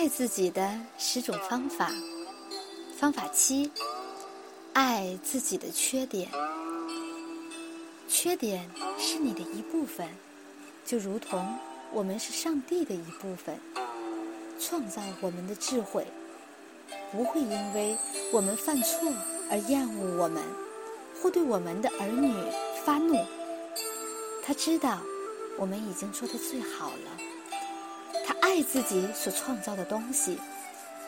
爱自己的十种方法。方法七：爱自己的缺点。缺点是你的一部分，就如同我们是上帝的一部分。创造我们的智慧，不会因为我们犯错而厌恶我们，或对我们的儿女发怒。他知道我们已经做得最好了。爱自己所创造的东西，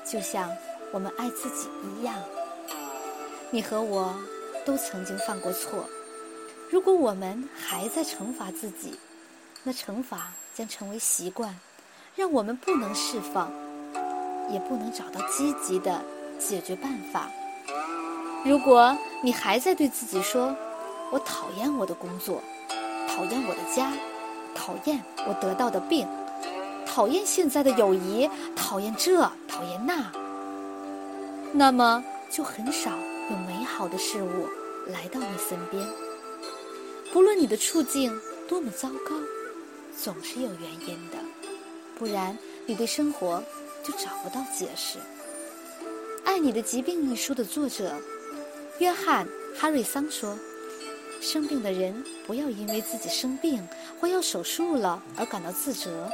就像我们爱自己一样。你和我都曾经犯过错。如果我们还在惩罚自己，那惩罚将成为习惯，让我们不能释放，也不能找到积极的解决办法。如果你还在对自己说：“我讨厌我的工作，讨厌我的家，讨厌我得到的病，讨厌现在的友谊，讨厌这，讨厌那”，那么就很少有美好的事物来到你身边。不论你的处境多么糟糕，总是有原因的，不然你对生活就找不到解释。《爱你的疾病》一书的作者约翰·哈瑞桑说：“生病的人不要因为自己生病或要手术了而感到自责，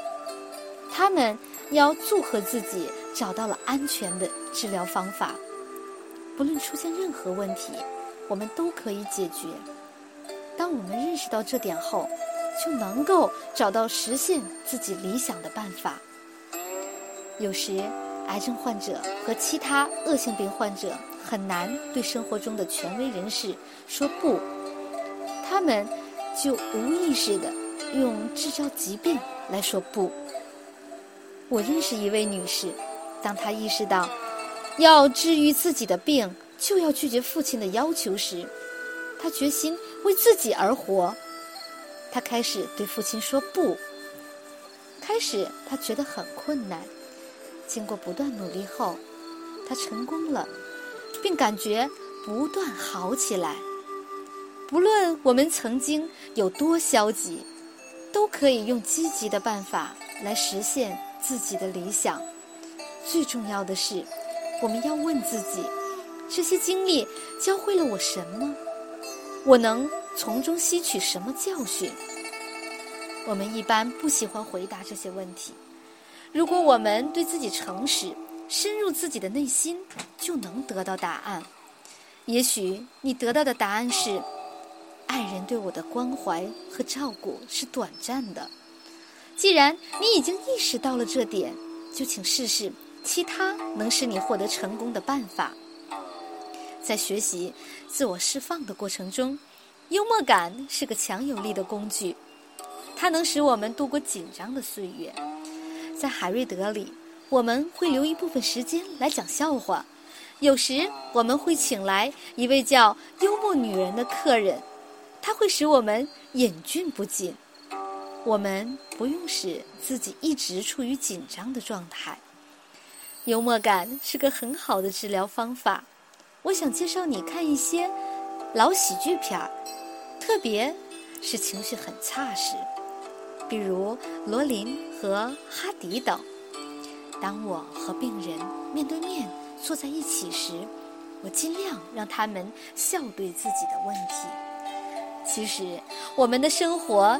他们要祝贺自己找到了安全的治疗方法。不论出现任何问题，我们都可以解决。”当我们认识到这点后，就能够找到实现自己理想的办法。有时，癌症患者和其他恶性病患者很难对生活中的权威人士说不，他们就无意识的用制造疾病来说不。我认识一位女士，当她意识到要治愈自己的病就要拒绝父亲的要求时，她决心。为自己而活，她开始对父亲说不。开始他觉得很困难，经过不断努力后，他成功了，并感觉不断好起来。不论我们曾经有多消极，都可以用积极的办法来实现自己的理想。最重要的是，我们要问自己：这些经历教会了我什么？我能从中吸取什么教训？我们一般不喜欢回答这些问题。如果我们对自己诚实，深入自己的内心，就能得到答案。也许你得到的答案是：爱人对我的关怀和照顾是短暂的。既然你已经意识到了这点，就请试试其他能使你获得成功的办法。在学习自我释放的过程中，幽默感是个强有力的工具，它能使我们度过紧张的岁月。在海瑞德里，我们会留一部分时间来讲笑话，有时我们会请来一位叫幽默女人的客人，她会使我们忍俊不禁。我们不用使自己一直处于紧张的状态。幽默感是个很好的治疗方法。我想介绍你看一些老喜剧片儿，特别是情绪很差时，比如罗琳和哈迪等。当我和病人面对面坐在一起时，我尽量让他们笑对自己的问题。其实，我们的生活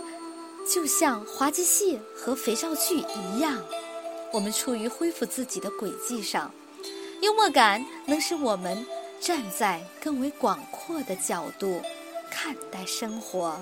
就像滑稽戏和肥皂剧一样，我们处于恢复自己的轨迹上。幽默感能使我们。站在更为广阔的角度看待生活。